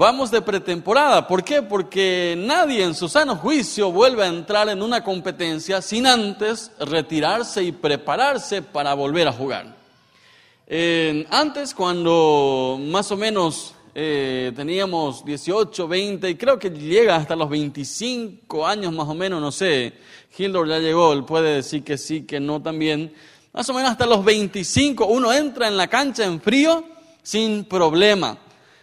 Vamos de pretemporada. ¿Por qué? Porque nadie en su sano juicio vuelve a entrar en una competencia sin antes retirarse y prepararse para volver a jugar. antes, cuando más o menos eh, teníamos 18, 20, y creo que llega hasta los 25 años más o menos, no sé, Hildor ya llegó, él puede decir que sí, que no también. Más o menos hasta los 25 uno entra en la cancha en frío sin problema.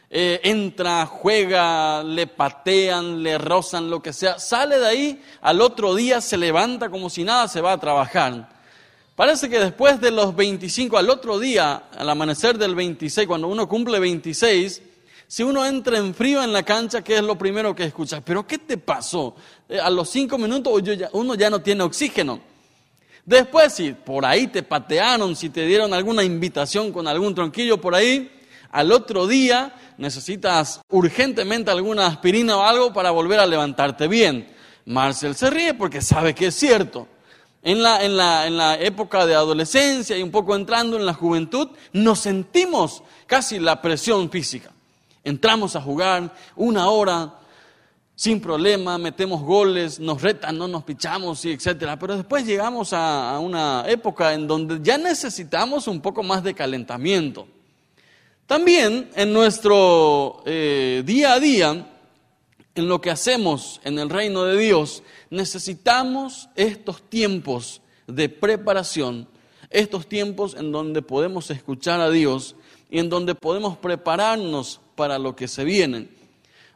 Eh, entra, juega, le patean, le rozan, lo que sea, sale de ahí, al otro día se levanta como si nada, se va a trabajar. Parece que después de los 25, al otro día, al amanecer del 26, cuando uno cumple 26, si uno entra en frío en la cancha, ¿qué es lo primero que escucha? ¿Pero qué te pasó? Eh, a los cinco minutos uno ya no tiene oxígeno. Después, si por ahí te patearon, si te dieron alguna invitación con algún tronquillo por ahí, al otro día necesitas urgentemente alguna aspirina o algo para volver a levantarte bien. Marcel se ríe porque sabe que es cierto. En la, en, la, en la, época de adolescencia y un poco entrando en la juventud, nos sentimos casi la presión física. Entramos a jugar una hora sin problema, metemos goles, nos retan, no nos pichamos, y etcétera. Pero después llegamos a, una época en donde ya necesitamos un poco más de calentamiento. También en nuestro eh, día a día, en lo que hacemos en el reino de Dios, necesitamos estos tiempos de preparación, estos tiempos en donde podemos escuchar a Dios y en donde podemos prepararnos para lo que se viene.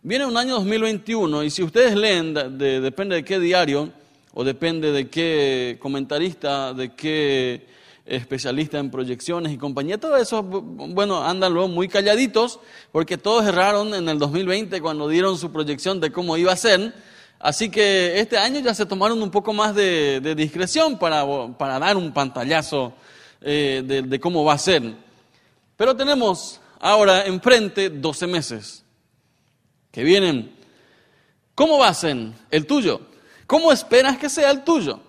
Viene un año 2021 y si ustedes leen, depende de qué diario o depende de qué comentarista, de qué especialista en proyecciones y compañía, todo eso, bueno, andan luego muy calladitos porque todos erraron en el 2020 cuando dieron su proyección de cómo iba a ser. Así que este año ya se tomaron un poco más de, discreción para, para, dar un pantallazo eh, de, de cómo va a ser. Pero tenemos ahora enfrente 12 meses que vienen. ¿Cómo va a ser el tuyo? ¿Cómo esperas que sea el tuyo?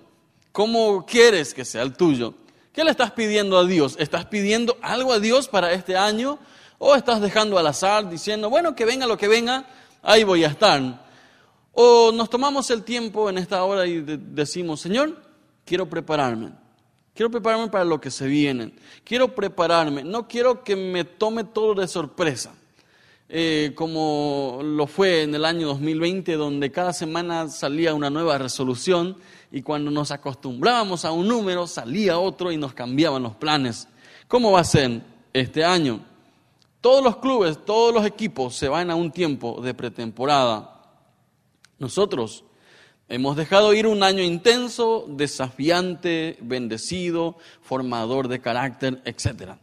¿Cómo quieres que sea el tuyo? ¿Qué le estás pidiendo a Dios? ¿Estás pidiendo algo a Dios para este año? ¿O estás dejando al azar diciendo, bueno, que venga lo que venga, ahí voy a estar? ¿O nos tomamos el tiempo en esta hora y decimos, Señor, quiero prepararme? Quiero prepararme para lo que se viene. Quiero prepararme. No quiero que me tome todo de sorpresa. Eh, como lo fue en el año 2020, donde cada semana salía una nueva resolución y cuando nos acostumbrábamos a un número salía otro y nos cambiaban los planes. ¿Cómo va a ser este año? Todos los clubes, todos los equipos se van a un tiempo de pretemporada. Nosotros Hemos dejado ir un año intenso, desafiante, bendecido, formador de carácter, etc.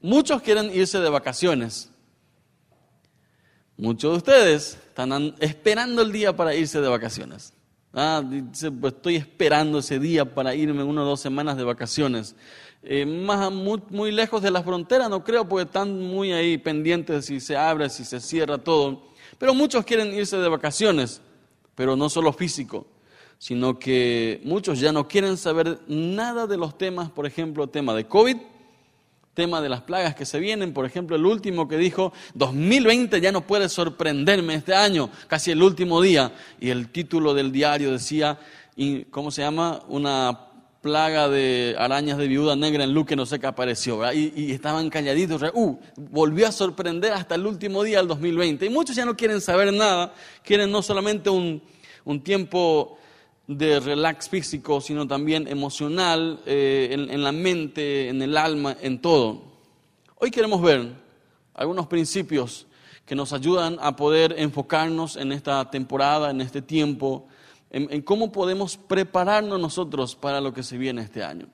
Muchos quieren irse de vacaciones. Muchos de ustedes están esperando el día para irse de vacaciones. Ah, pues estoy esperando ese día para irme una o dos semanas de vacaciones. Eh, más, muy, muy, lejos de la frontera, no creo, porque están muy ahí pendientes si se abre, si se cierra todo. Pero muchos quieren irse de vacaciones pero no solo físico, sino que muchos ya no quieren saber nada de los temas, por ejemplo, tema de COVID, tema de las plagas que se vienen, por ejemplo, el último que dijo, 2020 ya no puede sorprenderme este año, casi el último día, y el título del diario decía, ¿cómo se llama? Una plaga de arañas de viuda negra en Luque, no sé qué apareció, y, estaban calladitos, uh, volvió a sorprender hasta el último día del 2020, y muchos ya no quieren saber nada, quieren no solamente un, un tiempo de relax físico, sino también emocional, eh, en, la mente, en el alma, en todo. Hoy queremos ver algunos principios que nos ayudan a poder enfocarnos en esta temporada, en este tiempo, en, cómo podemos prepararnos nosotros para lo que se viene este año.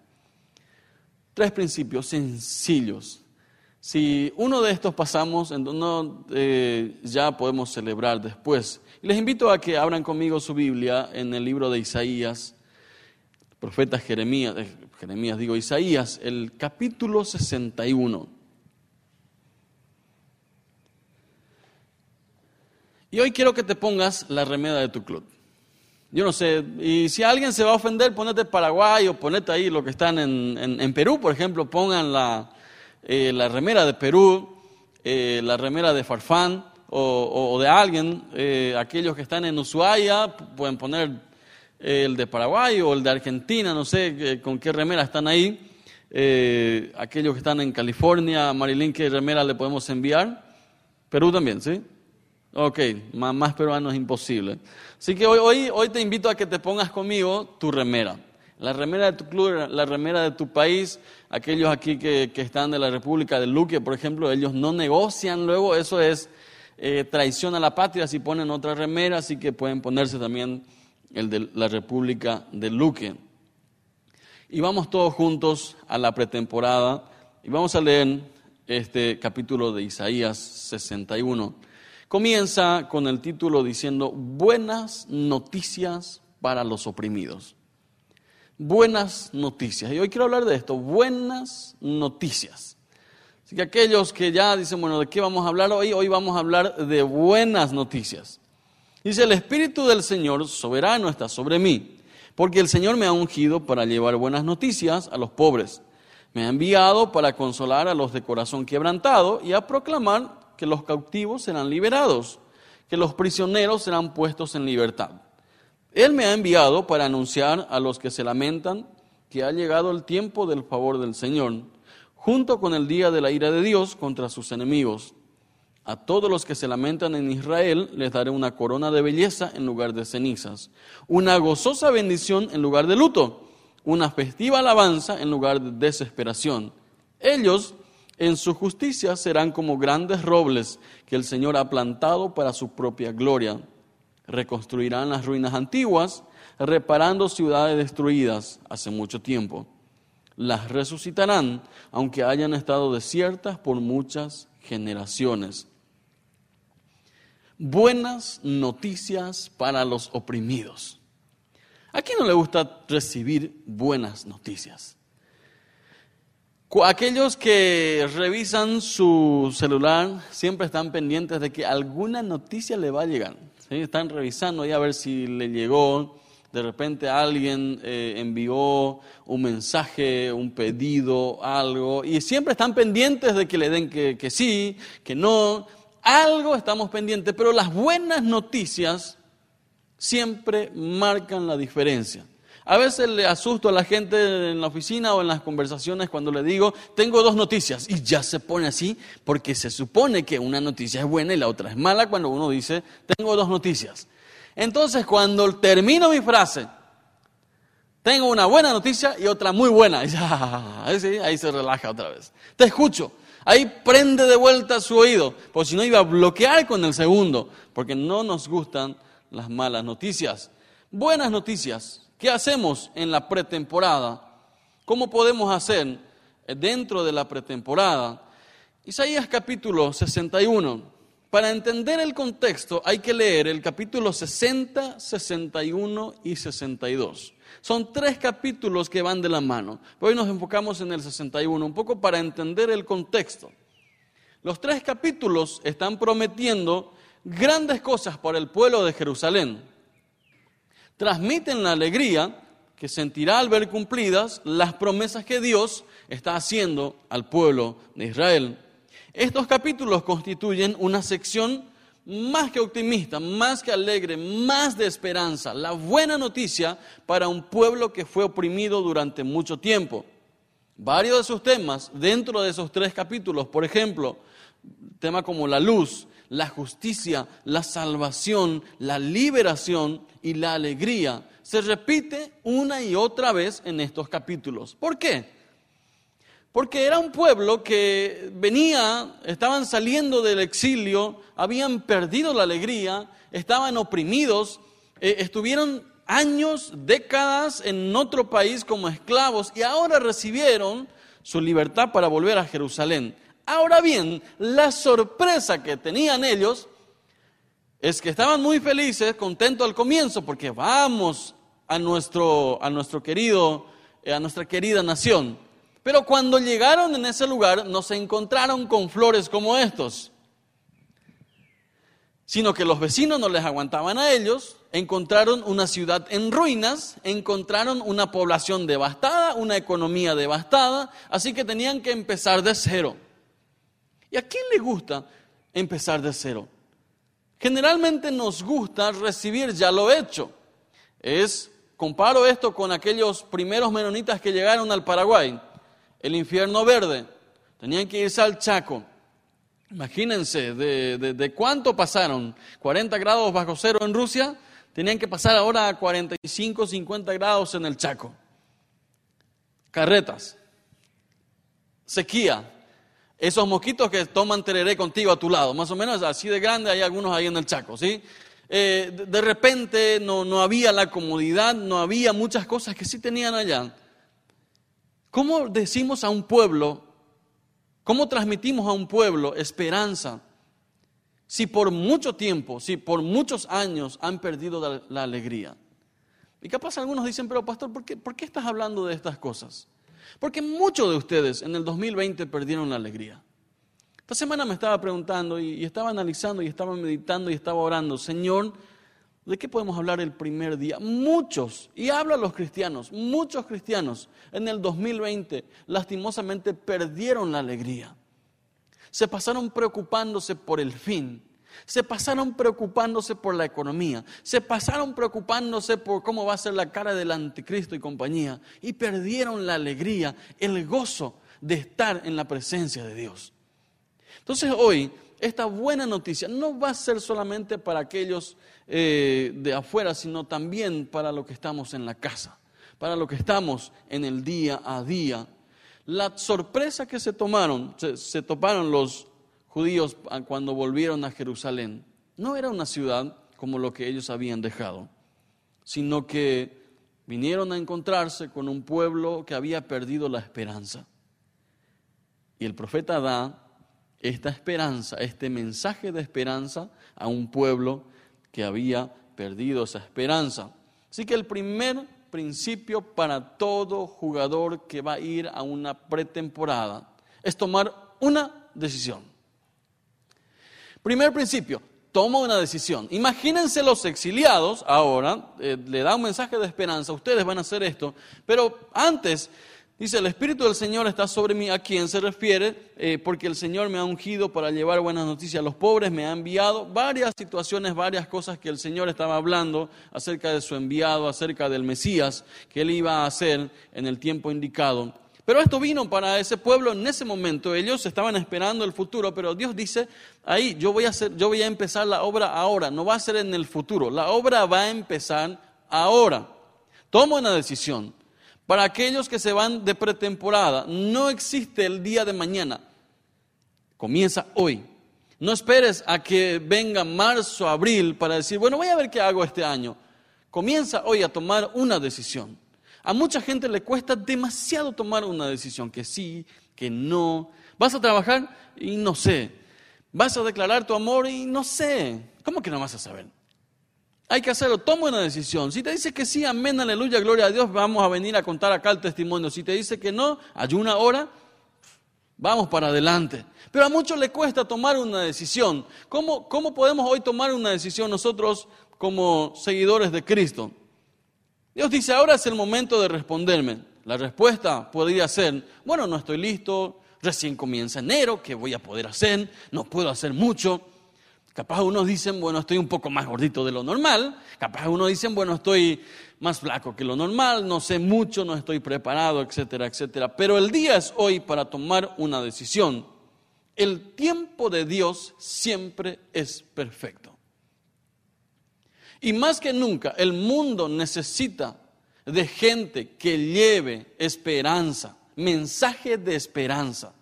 Tres principios sencillos. Si uno de estos pasamos, entonces eh, ya podemos celebrar después les invito a que abran conmigo su Biblia en el libro de Isaías, profeta Jeremías, eh, Jeremías digo Isaías, el capítulo 61. Y hoy quiero que te pongas la remeda de tu club. Yo no sé, y si alguien se va a ofender, ponete Paraguay o ponete ahí lo que están en, Perú, por ejemplo, pongan la, eh, la remera de Perú, eh, la remera de Farfán, o, de alguien, eh, aquellos que están en Ushuaia pueden poner el de Paraguay o el de Argentina, no sé con qué remera están ahí. Aquellos que están en California, Marilyn, ¿qué remera le podemos enviar? Perú también, ¿sí? Ok, más, más peruano es imposible. Así que hoy, hoy, hoy te invito a que te pongas conmigo tu remera. La remera de tu club, la remera de tu país, aquellos aquí que, que están de la República de Luque, por ejemplo, ellos no negocian luego, eso es eh, traición a la patria si ponen otra remera, así que pueden ponerse también el de la República de Luque. Y vamos todos juntos a la pretemporada y vamos a leer este capítulo de Isaías 61. Comienza con el título diciendo Buenas noticias para los oprimidos. Buenas noticias. Y hoy quiero hablar de esto, buenas noticias. Así que aquellos que ya dicen, bueno, ¿de qué vamos a hablar hoy? Hoy vamos a hablar de buenas noticias. Dice, el Espíritu del Señor soberano está sobre mí, porque el Señor me ha ungido para llevar buenas noticias a los pobres. Me ha enviado para consolar a los de corazón quebrantado y a proclamar que los cautivos serán liberados, que los prisioneros serán puestos en libertad. Él me ha enviado para anunciar a los que se lamentan que ha llegado el tiempo del favor del Señor junto con el día de la ira de Dios contra sus enemigos. A todos los que se lamentan en Israel les daré una corona de belleza en lugar de cenizas, una gozosa bendición en lugar de luto, una festiva alabanza en lugar de desesperación. Ellos en su justicia serán como grandes robles que el Señor ha plantado para su propia gloria. Reconstruirán las ruinas antiguas, reparando ciudades destruidas hace mucho tiempo las resucitarán, aunque hayan estado desiertas por muchas generaciones. Buenas noticias para los oprimidos. ¿A quién no le gusta recibir buenas noticias? Aquellos que revisan su celular siempre están pendientes de que alguna noticia le va a llegar. Están revisando y a ver si le llegó, de repente alguien eh, envió un mensaje, un pedido, algo, y siempre están pendientes de que le den que, que sí, que no, algo estamos pendientes, pero las buenas noticias siempre marcan la diferencia. A veces le asusto a la gente en la oficina o en las conversaciones cuando le digo, tengo dos noticias, y ya se pone así, porque se supone que una noticia es buena y la otra es mala cuando uno dice, tengo dos noticias. Entonces, cuando termino mi frase, tengo una buena noticia y otra muy buena. ahí, se relaja otra vez. Te escucho. Ahí prende de vuelta su oído, porque si no iba a bloquear con el segundo, porque no nos gustan las malas noticias. Buenas noticias. ¿Qué hacemos en la pretemporada? ¿Cómo podemos hacer dentro de la pretemporada? Isaías capítulo 61. Para entender el contexto hay que leer el capítulo 60, 61 y 62. Son tres capítulos que van de la mano. Hoy nos enfocamos en el 61, un poco para entender el contexto. Los tres capítulos están prometiendo grandes cosas para el pueblo de Jerusalén. Transmiten la alegría que sentirá al ver cumplidas las promesas que Dios está haciendo al pueblo de Israel. Estos capítulos constituyen una sección más que optimista, más que alegre, más de esperanza, la buena noticia para un pueblo que fue oprimido durante mucho tiempo. Varios de sus temas dentro de esos tres capítulos, por ejemplo, temas como la luz, la justicia, la salvación, la liberación y la alegría, se repite una y otra vez en estos capítulos. ¿Por qué? Porque era un pueblo que venía, estaban saliendo del exilio, habían perdido la alegría, estaban oprimidos, eh, estuvieron años, décadas en otro país como esclavos y ahora recibieron su libertad para volver a Jerusalén. Ahora bien, la sorpresa que tenían ellos es que estaban muy felices, contentos al comienzo, porque vamos a nuestro, a nuestro querido, eh, a nuestra querida nación. Pero cuando llegaron en ese lugar no se encontraron con flores como estos, sino que los vecinos no les aguantaban a ellos, encontraron una ciudad en ruinas, encontraron una población devastada, una economía devastada, así que tenían que empezar de cero. ¿Y a quién le gusta empezar de cero? generalmente nos gusta recibir ya lo hecho. Es, comparo esto con aquellos primeros menonitas que llegaron al Paraguay, el infierno verde, tenían que irse al Chaco. Imagínense, de, cuánto pasaron, 40 grados bajo cero en Rusia, tenían que pasar ahora a 45, 50 grados en el Chaco. Carretas, sequía, esos mosquitos que toman tereré contigo a tu lado, más o menos así de grande, hay algunos ahí en el Chaco, ¿sí? Eh, de repente no, no había la comodidad, no había muchas cosas que sí tenían allá. ¿Cómo decimos a un pueblo, cómo transmitimos a un pueblo esperanza si por mucho tiempo, si por muchos años han perdido la, alegría? Y capaz algunos dicen, pero pastor, ¿por qué, ¿por qué estás hablando de estas cosas? Porque muchos de ustedes en el 2020 perdieron la alegría. Esta semana me estaba preguntando y, estaba analizando y estaba meditando y estaba orando, Señor, ¿de qué podemos hablar el primer día? Muchos, y hablo a los cristianos, muchos cristianos en el 2020 lastimosamente perdieron la alegría. Se pasaron preocupándose por el fin se pasaron preocupándose por la economía, se pasaron preocupándose por cómo va a ser la cara del anticristo y compañía, y perdieron la alegría, el gozo de estar en la presencia de Dios. Entonces hoy, esta buena noticia no va a ser solamente para aquellos eh, de afuera, sino también para los que estamos en la casa, para los que estamos en el día a día. La sorpresa que se tomaron, se toparon los judíos cuando volvieron a Jerusalén no era una ciudad como lo que ellos habían dejado, sino que vinieron a encontrarse con un pueblo que había perdido la esperanza. Y el profeta da esta esperanza, este mensaje de esperanza a un pueblo que había perdido esa esperanza. Así que el primer principio para todo jugador que va a ir a una pretemporada es tomar una decisión. Primer principio, toma una decisión. Imagínense los exiliados ahora, eh, le da un mensaje de esperanza, ustedes van a hacer esto, pero antes dice, el Espíritu del Señor está sobre mí, ¿a quién se refiere? Eh, porque el Señor me ha ungido para llevar buenas noticias a los pobres, me ha enviado varias situaciones, varias cosas que el Señor estaba hablando acerca de su enviado, acerca del Mesías que él iba a hacer en el tiempo indicado. Pero esto vino para ese pueblo en ese momento. Ellos estaban esperando el futuro, pero Dios dice, ahí yo voy a yo voy a empezar la obra ahora, no va a ser en el futuro. La obra va a empezar ahora. Toma una decisión. Para aquellos que se van de pretemporada, no existe el día de mañana. Comienza hoy. No esperes a que venga marzo, abril para decir, bueno, voy a ver qué hago este año. Comienza hoy a tomar una decisión. A mucha gente le cuesta demasiado tomar una decisión, que sí, que no. Vas a trabajar y no sé. Vas a declarar tu amor y no sé. ¿Cómo que no vas a saber? Hay que hacerlo, toma una decisión. Si te dice que sí, amén, aleluya, gloria a Dios, vamos a venir a contar acá el testimonio. Si te dice que no, ayuna hora, vamos para adelante. Pero a muchos le cuesta tomar una decisión. ¿Cómo, ¿Cómo podemos hoy tomar una decisión nosotros como seguidores de Cristo? Dios dice, ahora es el momento de responderme. La respuesta podría ser, bueno, no estoy listo, recién comienza enero, ¿qué voy a poder hacer? No puedo hacer mucho. Capaz unos dicen, bueno, estoy un poco más gordito de lo normal. Capaz unos dicen, bueno, estoy más flaco que lo normal, no sé mucho, no estoy preparado, etcétera, etcétera. Pero el día es hoy para tomar una decisión. El tiempo de Dios siempre es perfecto. Y más que nunca, el mundo necesita de gente que lleve esperanza, mensaje de esperanza.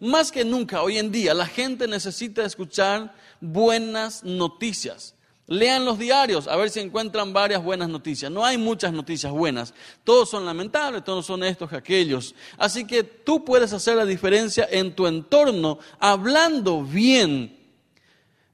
Más que nunca hoy en día la gente necesita escuchar buenas noticias. Lean los diarios a ver si encuentran varias buenas noticias. No hay muchas noticias buenas. Todos son lamentables, todos son estos aquellos. Así que tú puedes hacer la diferencia en tu entorno hablando bien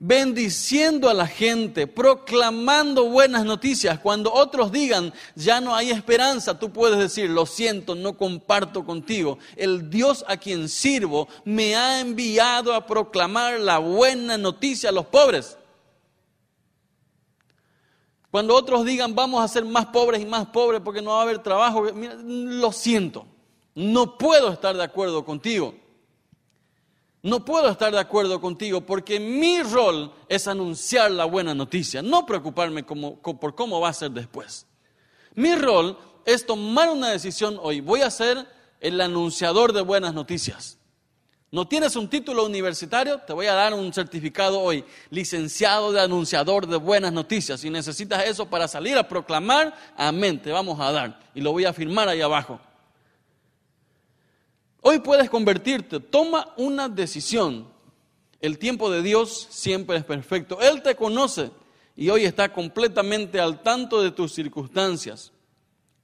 bendiciendo a la gente, proclamando buenas noticias. Cuando otros digan, ya no hay esperanza, tú puedes decir, lo siento, no comparto contigo. El Dios a quien sirvo me ha enviado a proclamar la buena noticia a los pobres. Cuando otros digan, vamos a ser más pobres y más pobres porque no va a haber trabajo, lo siento, no puedo estar de acuerdo contigo. No puedo estar de acuerdo contigo porque mi rol es anunciar la buena noticia, no preocuparme por cómo va a ser después. Mi rol es tomar una decisión hoy. Voy a ser el anunciador de buenas noticias. ¿No tienes un título universitario? Te voy a dar un certificado hoy, licenciado de anunciador de buenas noticias. Si necesitas eso para salir a proclamar, amén, te vamos a dar. Y lo voy a firmar ahí abajo. Hoy puedes convertirte, toma una decisión. El tiempo de Dios siempre es perfecto. Él te conoce y hoy está completamente al tanto de tus circunstancias.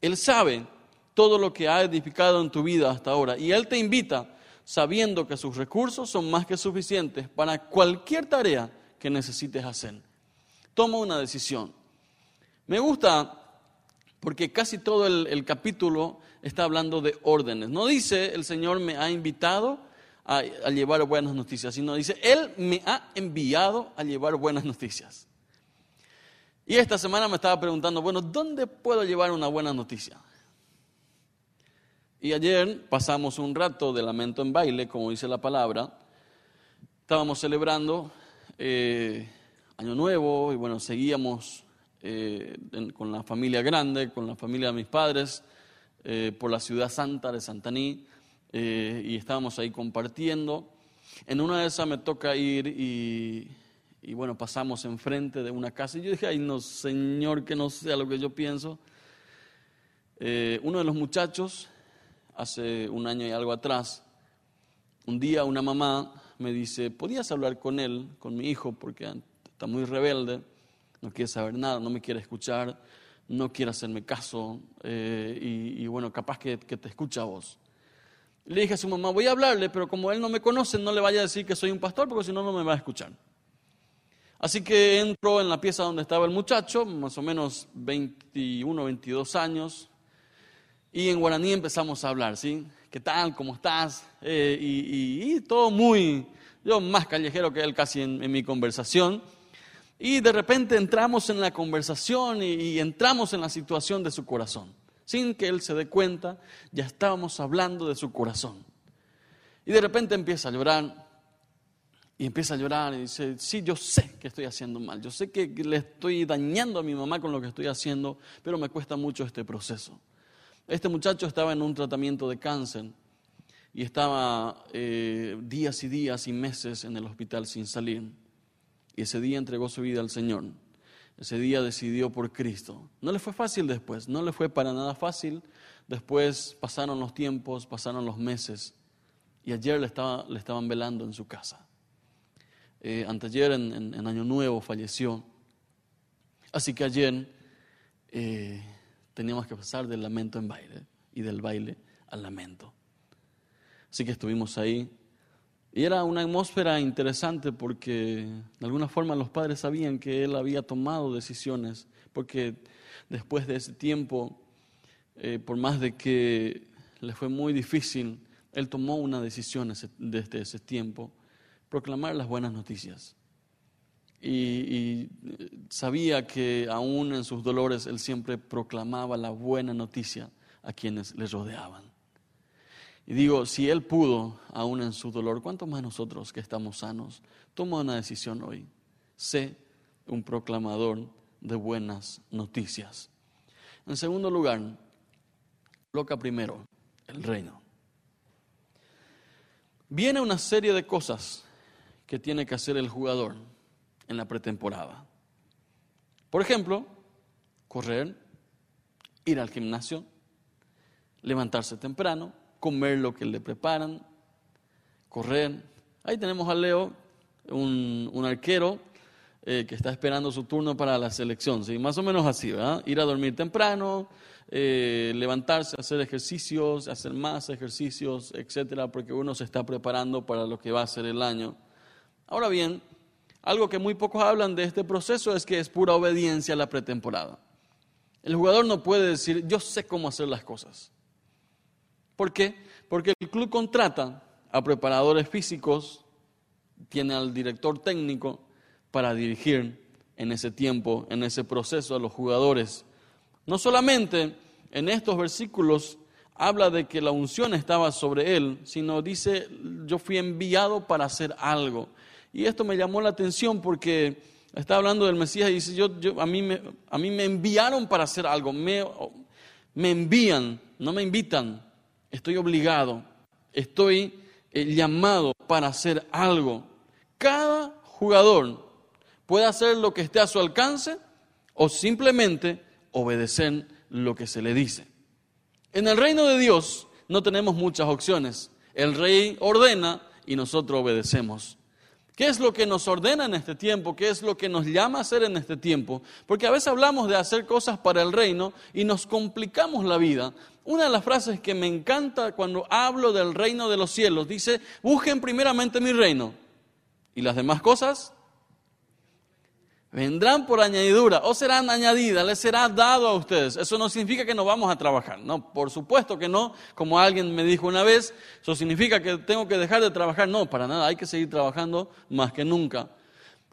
Él sabe todo lo que ha edificado en tu vida hasta ahora y Él te invita sabiendo que sus recursos son más que suficientes para cualquier tarea que necesites hacer. Toma una decisión. Me gusta porque casi todo el, capítulo está hablando de órdenes. No dice el Señor me ha invitado a, llevar buenas noticias, sino dice Él me ha enviado a llevar buenas noticias. Y esta semana me estaba preguntando, bueno, ¿dónde puedo llevar una buena noticia? Y ayer pasamos un rato de lamento en baile, como dice la palabra. Estábamos celebrando eh, Año Nuevo y bueno, seguíamos eh, con la familia grande, con la familia de mis padres, eh, por la ciudad santa de Santaní y estábamos ahí compartiendo. En una de esas me toca ir y, y bueno, pasamos enfrente de una casa y yo dije, ay no, Señor, que no sea lo que yo pienso. uno de los muchachos hace un año y algo atrás, un día una mamá me dice, ¿podías hablar con él, con mi hijo, porque está muy rebelde, no quiere saber nada, no me quiere escuchar, no quiere hacerme caso, eh, y, bueno, capaz que, te escucha a vos. Le dije a su mamá, voy a hablarle, pero como él no me conoce, no le vaya a decir que soy un pastor, porque si no, no me va a escuchar. Así que entro en la pieza donde estaba el muchacho, más o menos 21, 22 años, y en guaraní empezamos a hablar, ¿sí? ¿Qué tal? ¿Cómo estás? Eh, y, todo muy, yo más callejero que él casi en, mi conversación. Y de repente entramos en la conversación y, entramos en la situación de su corazón. Sin que él se dé cuenta, ya estábamos hablando de su corazón. Y de repente empieza a llorar. Y empieza a llorar y dice, sí, yo sé que estoy haciendo mal. Yo sé que le estoy dañando a mi mamá con lo que estoy haciendo, pero me cuesta mucho este proceso. Este muchacho estaba en un tratamiento de cáncer y estaba eh, días y días y meses en el hospital sin salir. Y ese día entregó su vida al Señor. Ese día decidió por Cristo. No le fue fácil después, no le fue para nada fácil. Después pasaron los tiempos, pasaron los meses y ayer le, estaba, le estaban velando en su casa. Eh, anteayer en, Año Nuevo falleció. Así que ayer eh, teníamos que pasar del lamento en baile y del baile al lamento. Así que estuvimos ahí. Y era una atmósfera interesante porque de alguna forma los padres sabían que él había tomado decisiones, porque después de ese tiempo, eh, por más de que le fue muy difícil, él tomó una decisión desde ese tiempo, proclamar las buenas noticias y, sabía que aún en sus dolores él siempre proclamaba la buena noticia a quienes le rodeaban. Y digo, si él pudo, aún en su dolor, ¿cuánto más nosotros que estamos sanos? Toma una decisión hoy. Sé un proclamador de buenas noticias. En segundo lugar, coloca primero el reino. Viene una serie de cosas que tiene que hacer el jugador en la pretemporada. Por ejemplo, correr, ir al gimnasio, levantarse temprano, comer lo que le preparan, correr. Ahí tenemos a Leo, un, arquero eh, que está esperando su turno para la selección, ¿sí? más o menos así, ¿verdad? Ir a dormir temprano, eh, levantarse, hacer ejercicios, hacer más ejercicios, etcétera, porque uno se está preparando para lo que va a ser el año. Ahora bien, algo que muy pocos hablan de este proceso es que es pura obediencia a la pretemporada. El jugador no puede decir, yo sé cómo hacer las cosas. ¿Por qué? Porque el club contrata a preparadores físicos, tiene al director técnico para dirigir en ese tiempo, en ese proceso a los jugadores. No solamente en estos versículos habla de que la unción estaba sobre él, sino dice, yo fui enviado para hacer algo. Y esto me llamó la atención porque está hablando del Mesías y dice, yo, a, mí me, a mí me enviaron para hacer algo, me, me envían, no me invitan, estoy obligado, estoy eh, llamado para hacer algo. Cada jugador puede hacer lo que esté a su alcance o simplemente obedecer lo que se le dice. En el reino de Dios no tenemos muchas opciones. El rey ordena y nosotros obedecemos. ¿Qué es lo que nos ordena en este tiempo? ¿Qué es lo que nos llama a hacer en este tiempo? Porque a veces hablamos de hacer cosas para el reino y nos complicamos la vida. Una de las frases que me encanta cuando hablo del reino de los cielos dice, busquen primeramente mi reino y las demás cosas vendrán por añadidura o serán añadidas, les será dado a ustedes. Eso no significa que no vamos a trabajar, no, por supuesto que no, como alguien me dijo una vez, eso significa que tengo que dejar de trabajar, no, para nada, hay que seguir trabajando más que nunca.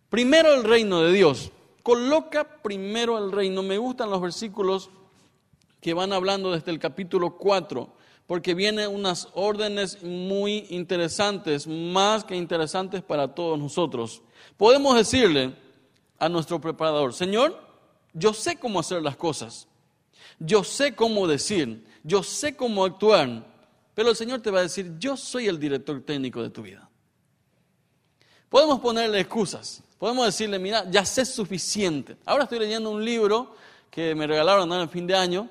Primero el reino de Dios, coloca primero el reino, me gustan los versículos que van hablando desde el capítulo 4, porque vienen unas órdenes muy interesantes, más que interesantes para todos nosotros. Podemos decirle, a nuestro preparador, Señor, yo sé cómo hacer las cosas, yo sé cómo decir, yo sé cómo actuar, pero el Señor te va a decir, yo soy el director técnico de tu vida. Podemos ponerle excusas, podemos decirle, mira, ya sé suficiente. Ahora estoy leyendo un libro que me regalaron el fin de año,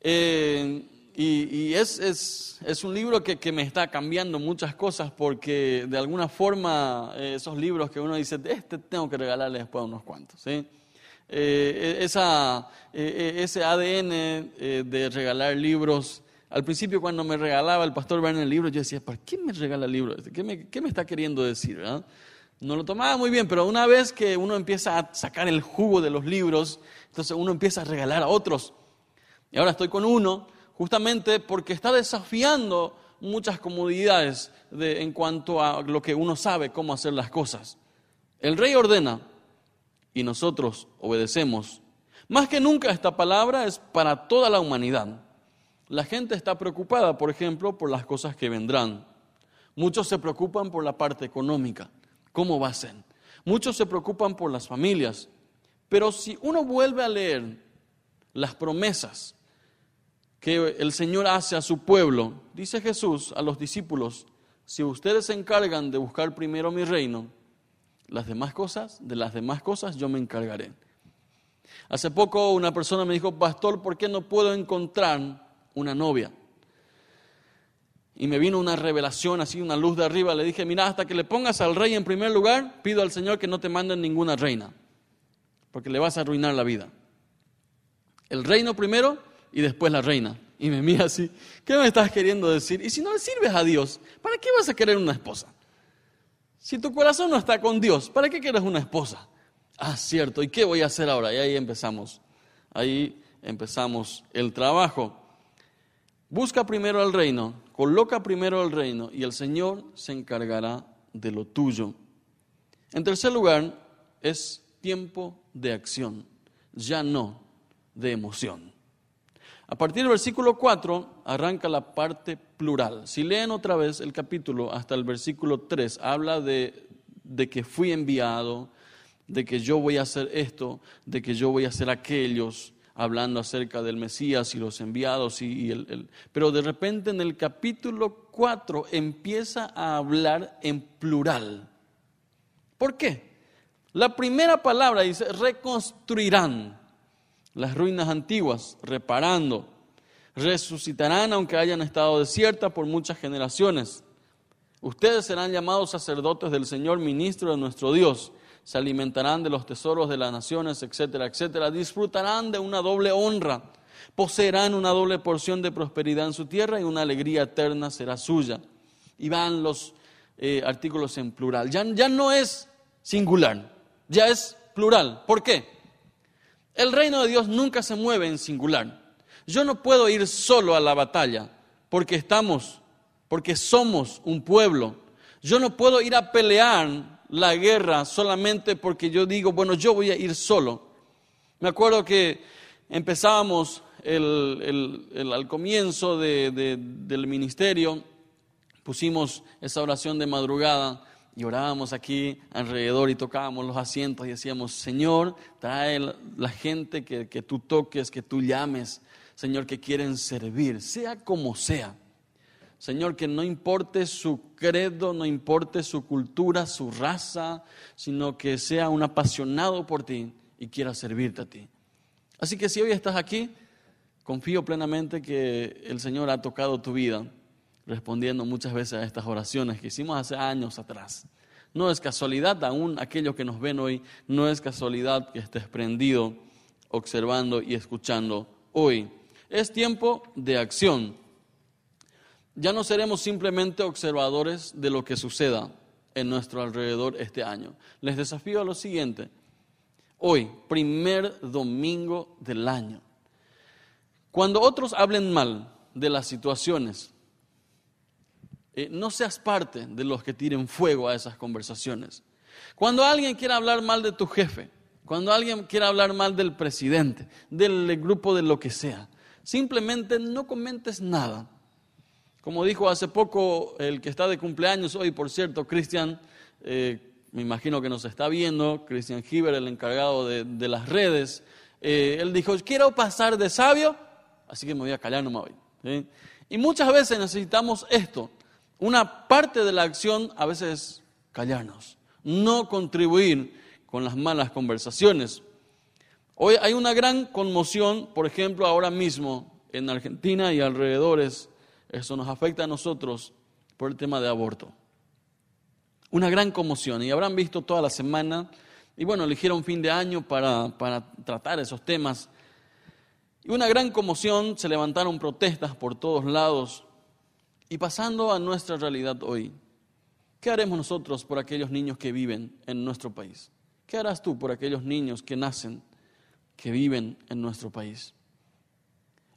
eh, y, es, es, es, un libro que, que, me está cambiando muchas cosas porque de alguna forma eh, esos libros que uno dice, este tengo que regalarle después a unos cuantos. ¿sí? Eh, e, esa, eh, ese ADN de regalar libros, al principio cuando me regalaba el pastor Werner el libro, yo decía, ¿para qué me regala el libro? ¿Qué me, qué me está queriendo decir? No lo tomaba muy bien, pero una vez que uno empieza a sacar el jugo de los libros, entonces uno empieza a regalar a otros. Y ahora estoy con uno justamente porque está desafiando muchas comodidades en cuanto a lo que uno sabe cómo hacer las cosas. El rey ordena y nosotros obedecemos. Más que nunca esta palabra es para toda la humanidad. La gente está preocupada, por ejemplo, por las cosas que vendrán. Muchos se preocupan por la parte económica, cómo va a ser. Muchos se preocupan por las familias. Pero si uno vuelve a leer las promesas que el Señor hace a su pueblo. Dice Jesús a los discípulos, si ustedes se encargan de buscar primero mi reino, las demás cosas, de las demás cosas yo me encargaré. Hace poco una persona me dijo, pastor, ¿por qué no puedo encontrar una novia? Y me vino una revelación, así una luz de arriba. Le dije, mira, hasta que le pongas al rey en primer lugar, pido al Señor que no te manden ninguna reina, porque le vas a arruinar la vida. El reino primero y después la reina. Y me mira así, ¿qué me estás queriendo decir? Y si no le sirves a Dios, ¿para qué vas a querer una esposa? Si tu corazón no está con Dios, ¿para qué quieres una esposa? Ah, cierto, ¿y qué voy a hacer ahora? Y ahí empezamos, ahí empezamos el trabajo. Busca primero el reino, coloca primero el reino y el Señor se encargará de lo tuyo. En tercer lugar, es tiempo de acción, ya no de emoción. A partir del versículo 4 arranca la parte plural. Si leen otra vez el capítulo hasta el versículo 3, habla de, que fui enviado, de que yo voy a hacer esto, de que yo voy a hacer aquellos, hablando acerca del Mesías y los enviados. Pero de repente en el capítulo 4 empieza a hablar en plural. ¿Por qué? La primera palabra dice, reconstruirán las ruinas antiguas, reparando. Resucitarán aunque hayan estado desiertas por muchas generaciones. Ustedes serán llamados sacerdotes del Señor, ministro de nuestro Dios. Se alimentarán de los tesoros de las naciones, etcétera, etcétera. Disfrutarán de una doble honra. Poseerán una doble porción de prosperidad en su tierra y una alegría eterna será suya. Y van los eh, artículos en plural. Ya, ya no es singular, ya es plural. ¿Por qué? El reino de Dios nunca se mueve en singular. Yo no puedo ir solo a la batalla porque estamos, porque somos un pueblo. Yo no puedo ir a pelear la guerra solamente porque yo digo, bueno, yo voy a ir solo. Me acuerdo que empezábamos al comienzo del ministerio, pusimos esa oración de madrugada y orábamos aquí alrededor y tocábamos los asientos y decíamos, Señor, trae la gente que, que tú toques, que tú llames, Señor, que quieren servir, sea como sea. Señor, que no importe su credo, no importe su cultura, su raza, sino que sea un apasionado por ti y quiera servirte a ti. Así que si hoy estás aquí, confío plenamente que el Señor ha tocado tu vida respondiendo muchas veces a estas oraciones que hicimos hace años atrás. No es casualidad, aún aquellos que nos ven hoy, no es casualidad que estés prendido, observando y escuchando hoy. Es tiempo de acción. Ya no seremos simplemente observadores de lo que suceda en nuestro alrededor este año. Les desafío a lo siguiente. Hoy, primer domingo del año. Cuando otros hablen mal de las situaciones, eh, no seas parte de los que tiren fuego a esas conversaciones. Cuando alguien quiera hablar mal de tu jefe, cuando alguien quiera hablar mal del presidente, del grupo de lo que sea, simplemente no comentes nada. Como dijo hace poco el que está de cumpleaños hoy, por cierto, Cristian, eh, me imagino que nos está viendo, Cristian Giver, el encargado de, las redes, eh, él dijo, quiero pasar de sabio, así que me voy a callar, no me voy. Y muchas veces necesitamos esto, una parte de la acción a veces es callarnos, no contribuir con las malas conversaciones. Hoy hay una gran conmoción, por ejemplo, ahora mismo en Argentina y alrededores, eso nos afecta a nosotros por el tema de aborto. Una gran conmoción, y habrán visto toda la semana, y bueno, eligieron fin de año para, para tratar esos temas. Y una gran conmoción, se levantaron protestas por todos lados, y pasando a nuestra realidad hoy, ¿qué haremos nosotros por aquellos niños que viven en nuestro país? ¿Qué harás tú por aquellos niños que nacen, que viven en nuestro país?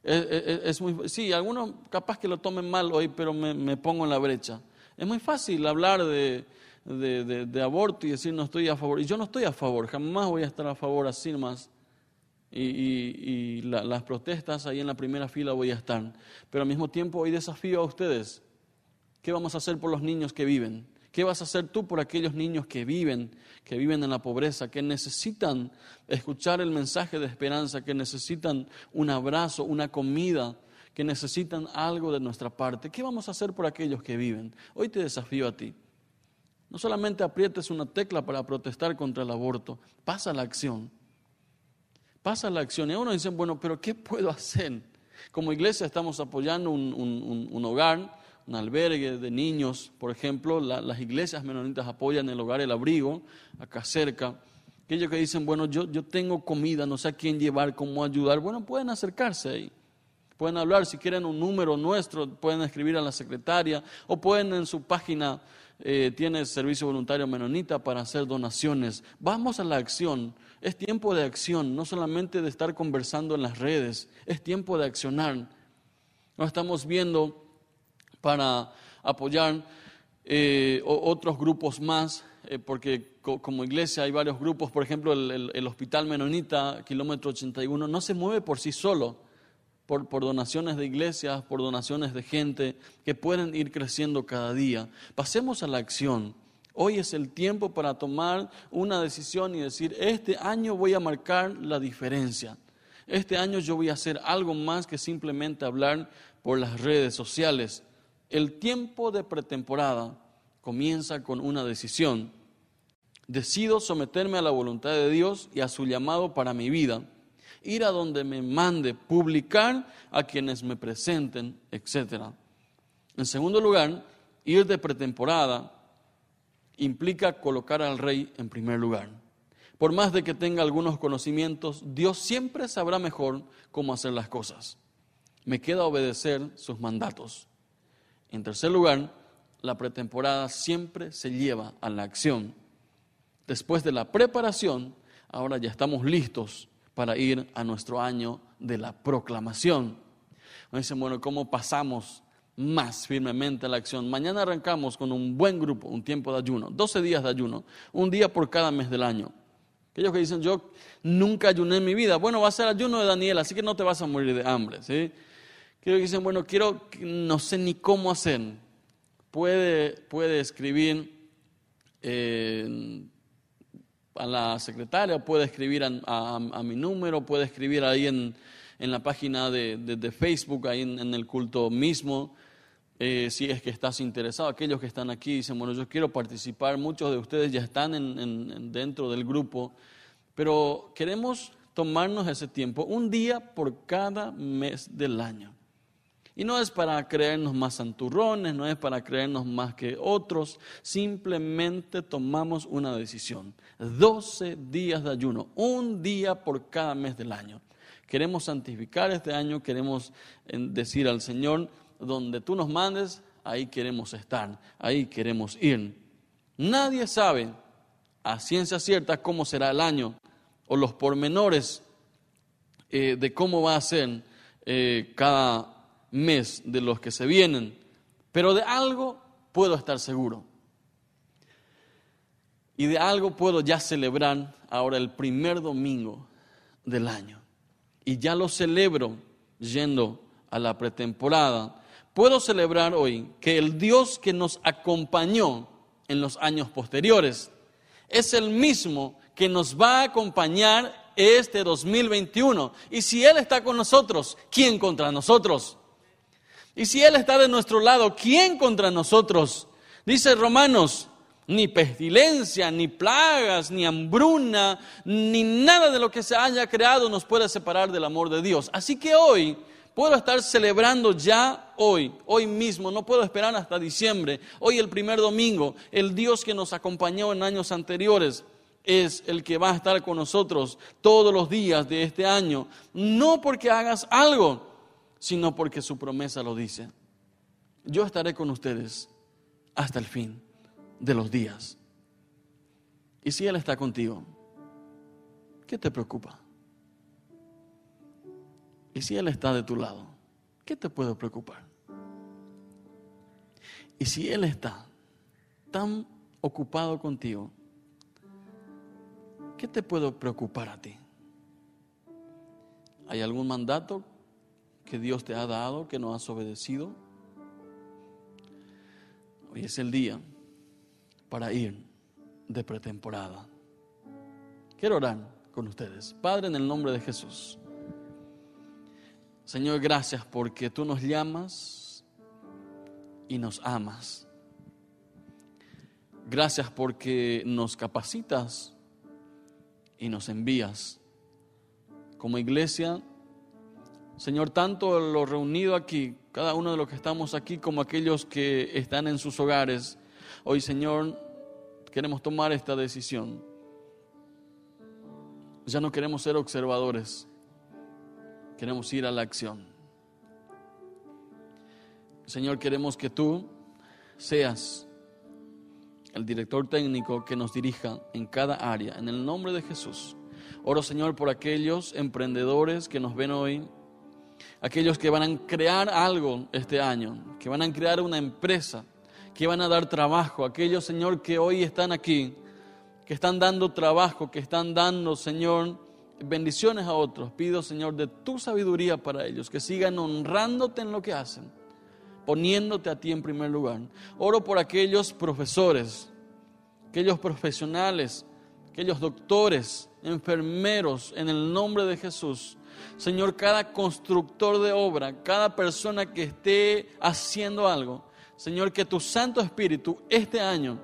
Es, muy, sí, algunos capaz que lo tomen mal hoy, pero me, pongo en la brecha. Es muy fácil hablar de, de, aborto y decir no estoy a favor. Y yo no estoy a favor, jamás voy a estar a favor así más y, las protestas ahí en la primera fila voy a estar. Pero al mismo tiempo hoy desafío a ustedes. ¿Qué vamos a hacer por los niños que viven? ¿Qué vas a hacer tú por aquellos niños que viven, que viven en la pobreza, que necesitan escuchar el mensaje de esperanza, que necesitan un abrazo, una comida, que necesitan algo de nuestra parte? ¿Qué vamos a hacer por aquellos que viven? Hoy te desafío a ti. No solamente aprietes una tecla para protestar contra el aborto, pasa la acción pasa la acción y uno dice, bueno, pero ¿qué puedo hacer? Como iglesia estamos apoyando un, hogar, un albergue de niños, por ejemplo, las iglesias menonitas apoyan el hogar El Abrigo, acá cerca. Aquellos que dicen, bueno, yo, yo tengo comida, no sé a quién llevar, cómo ayudar, bueno, pueden acercarse ahí. Pueden hablar, si quieren un número nuestro, pueden escribir a la secretaria o pueden en su página, eh, tiene servicio voluntario menonita para hacer donaciones. Vamos a la acción es tiempo de acción, no solamente de estar conversando en las redes, es tiempo de accionar. Nos estamos viendo para apoyar eh, otros grupos más, eh, porque como iglesia hay varios grupos, por ejemplo, el, Hospital Menonita, kilómetro 81, no se mueve por sí solo, por, por, donaciones de iglesias, por donaciones de gente que pueden ir creciendo cada día. Pasemos a la acción. Hoy es el tiempo para tomar una decisión y decir, este año voy a marcar la diferencia. Este año yo voy a hacer algo más que simplemente hablar por las redes sociales. El tiempo de pretemporada comienza con una decisión. Decido someterme a la voluntad de Dios y a su llamado para mi vida. Ir a donde me mande, publicar a quienes me presenten, etc. En segundo lugar, ir de pretemporada implica colocar al rey en primer lugar. Por más de que tenga algunos conocimientos, Dios siempre sabrá mejor cómo hacer las cosas. Me queda obedecer sus mandatos. En tercer lugar, la pretemporada siempre se lleva a la acción. Después de la preparación, ahora ya estamos listos para ir a nuestro año de la proclamación. Me dicen, bueno, ¿cómo pasamos más firmemente la acción. Mañana arrancamos con un buen grupo, un tiempo de ayuno, 12 días de ayuno, un día por cada mes del año. Aquellos que dicen, yo nunca ayuné en mi vida. Bueno, va a ser ayuno de Daniel, así que no te vas a morir de hambre. ¿sí? Aquellos que dicen, bueno, quiero, no sé ni cómo hacer. Puede, puede escribir eh, a la secretaria, puede escribir a, mi número, puede escribir ahí en, la página de, Facebook, ahí en, el culto mismo. Eh, si es que estás interesado, aquellos que están aquí dicen, bueno, yo quiero participar, muchos de ustedes ya están en, dentro del grupo, pero queremos tomarnos ese tiempo, un día por cada mes del año. Y no es para creernos más santurrones, no es para creernos más que otros, simplemente tomamos una decisión. 12 días de ayuno, un día por cada mes del año. Queremos santificar este año, queremos eh, decir al Señor, donde tú nos mandes, ahí queremos estar, ahí queremos ir. Nadie sabe a ciencia cierta cómo será el año o los pormenores eh, de cómo va a ser eh, cada mes de los que se vienen, pero de algo puedo estar seguro. Y de algo puedo ya celebrar ahora el primer domingo del año. Y ya lo celebro yendo a la pretemporada puedo celebrar hoy que el Dios que nos acompañó en los años posteriores es el mismo que nos va a acompañar este 2021. Y si Él está con nosotros, ¿quién contra nosotros? Y si Él está de nuestro lado, ¿quién contra nosotros? Dice Romanos, ni pestilencia, ni plagas, ni hambruna, ni nada de lo que se haya creado nos puede separar del amor de Dios. Así que hoy Puedo estar celebrando ya hoy, hoy mismo, no puedo esperar hasta diciembre. Hoy el primer domingo, el Dios que nos acompañó en años anteriores es el que va a estar con nosotros todos los días de este año. No porque hagas algo, sino porque su promesa lo dice. Yo estaré con ustedes hasta el fin de los días. Y si Él está contigo, ¿qué te preocupa? Y si Él está de tu lado, ¿qué te puede preocupar? Y si Él está tan ocupado contigo, ¿qué te puede preocupar a ti? ¿Hay algún mandato que Dios te ha dado que no has obedecido? Hoy es el día para ir de pretemporada. Quiero orar con ustedes. Padre, en el nombre de Jesús. Señor, gracias porque tú nos llamas y nos amas. Gracias porque nos capacitas y nos envías. Como iglesia, Señor, tanto lo reunido aquí, cada uno de los que estamos aquí, como aquellos que están en sus hogares, hoy, Señor, queremos tomar esta decisión. Ya no queremos ser observadores Queremos ir a la acción. Señor, queremos que tú seas el director técnico que nos dirija en cada área, en el nombre de Jesús. Oro, Señor, por aquellos emprendedores que nos ven hoy, aquellos que van a crear algo este año, que van a crear una empresa, que van a dar trabajo, aquellos, Señor, que hoy están aquí, que están dando trabajo, que están dando, Señor, bendiciones a otros. Pido, Señor, de tu sabiduría para ellos, que sigan honrándote en lo que hacen, poniéndote a ti en primer lugar. Oro por aquellos profesores, aquellos profesionales, aquellos doctores, enfermeros, en el nombre de Jesús. Señor, cada constructor de obra, cada persona que esté haciendo algo, Señor, que tu Santo Espíritu este año,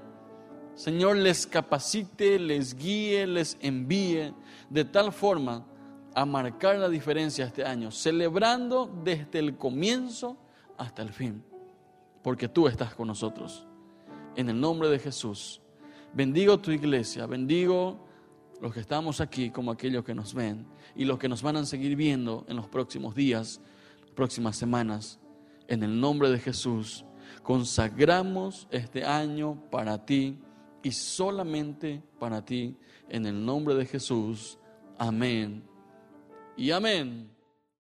Señor, les capacite, les guíe, les envíe de tal forma a marcar la diferencia este año, celebrando desde el comienzo hasta el fin, porque tú estás con nosotros. En el nombre de Jesús, bendigo tu iglesia, bendigo los que estamos aquí como aquellos que nos ven y los que nos van a seguir viendo en los próximos días, próximas semanas. En el nombre de Jesús, consagramos este año para ti y solamente para ti, en el nombre de Jesús. Amén y amén.